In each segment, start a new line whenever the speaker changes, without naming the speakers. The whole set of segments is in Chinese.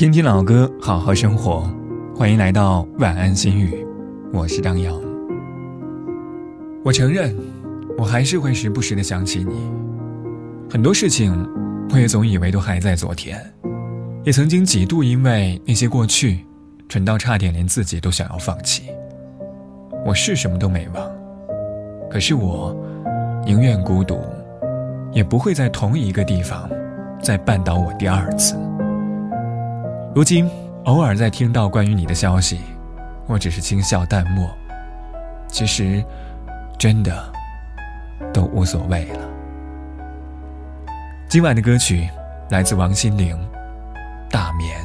听听老歌，好好生活。欢迎来到晚安心语，我是张扬。我承认，我还是会时不时的想起你。很多事情，我也总以为都还在昨天，也曾经几度因为那些过去，蠢到差点连自己都想要放弃。我是什么都没忘，可是我宁愿孤独，也不会在同一个地方再绊倒我第二次。如今，偶尔在听到关于你的消息，我只是轻笑淡漠。其实，真的都无所谓了。今晚的歌曲来自王心凌，《大眠》，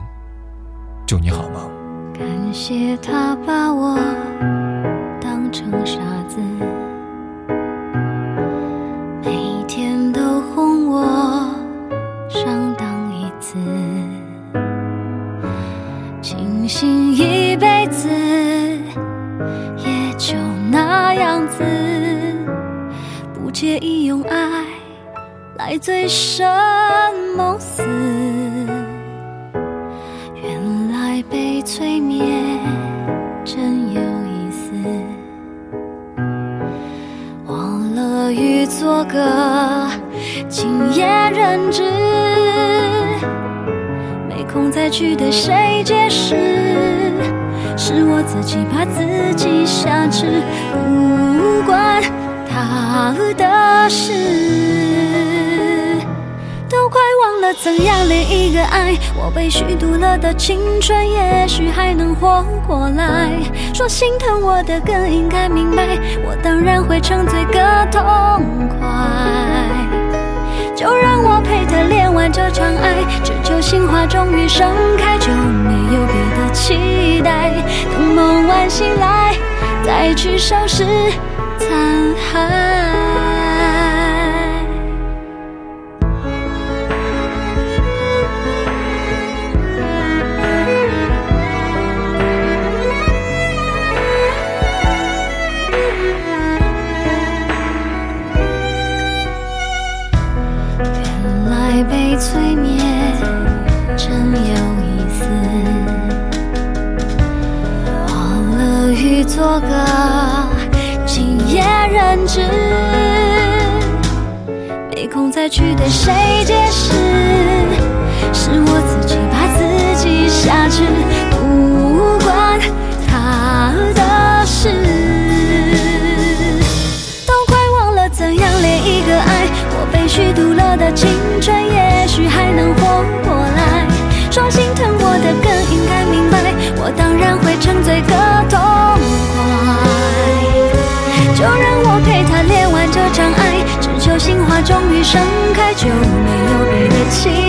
祝你好梦。
感谢他把我当成傻子。每天都哄我上当一次清醒一辈子也就那样子，不介意用爱来醉生梦死。原来被催眠真有意思，忘了欲做个今夜人质。空再去对谁解释？是我自己把自己挟持，不关他的事。都快忘了怎样恋一个爱，我被虚度了的青春，也许还能活过来。说心疼我的更应该明白，我当然会沉醉个痛快。就让这场爱，只求心花终于盛开，就没有别的期待。等梦完醒来，再去收拾残骸。做个今夜人质，没空再去对谁解释，是我自己把自己挟持，不管他的事。都快忘了怎样恋一个爱，我被虚度了的青春，也许还能活过来。说心疼我的更应该明白，我当然会沉醉个。障碍，只求心花终于盛开，就没有别的期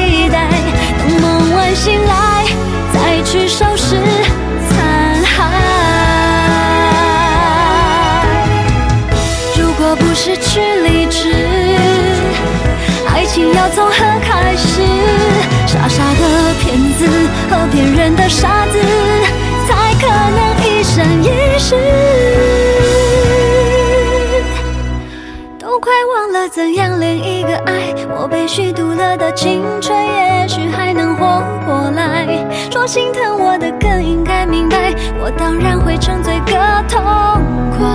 怎样恋一个爱。我被虚度了的青春，也许还能活过来。说心疼我的更应该明白，我当然会沉醉个痛快。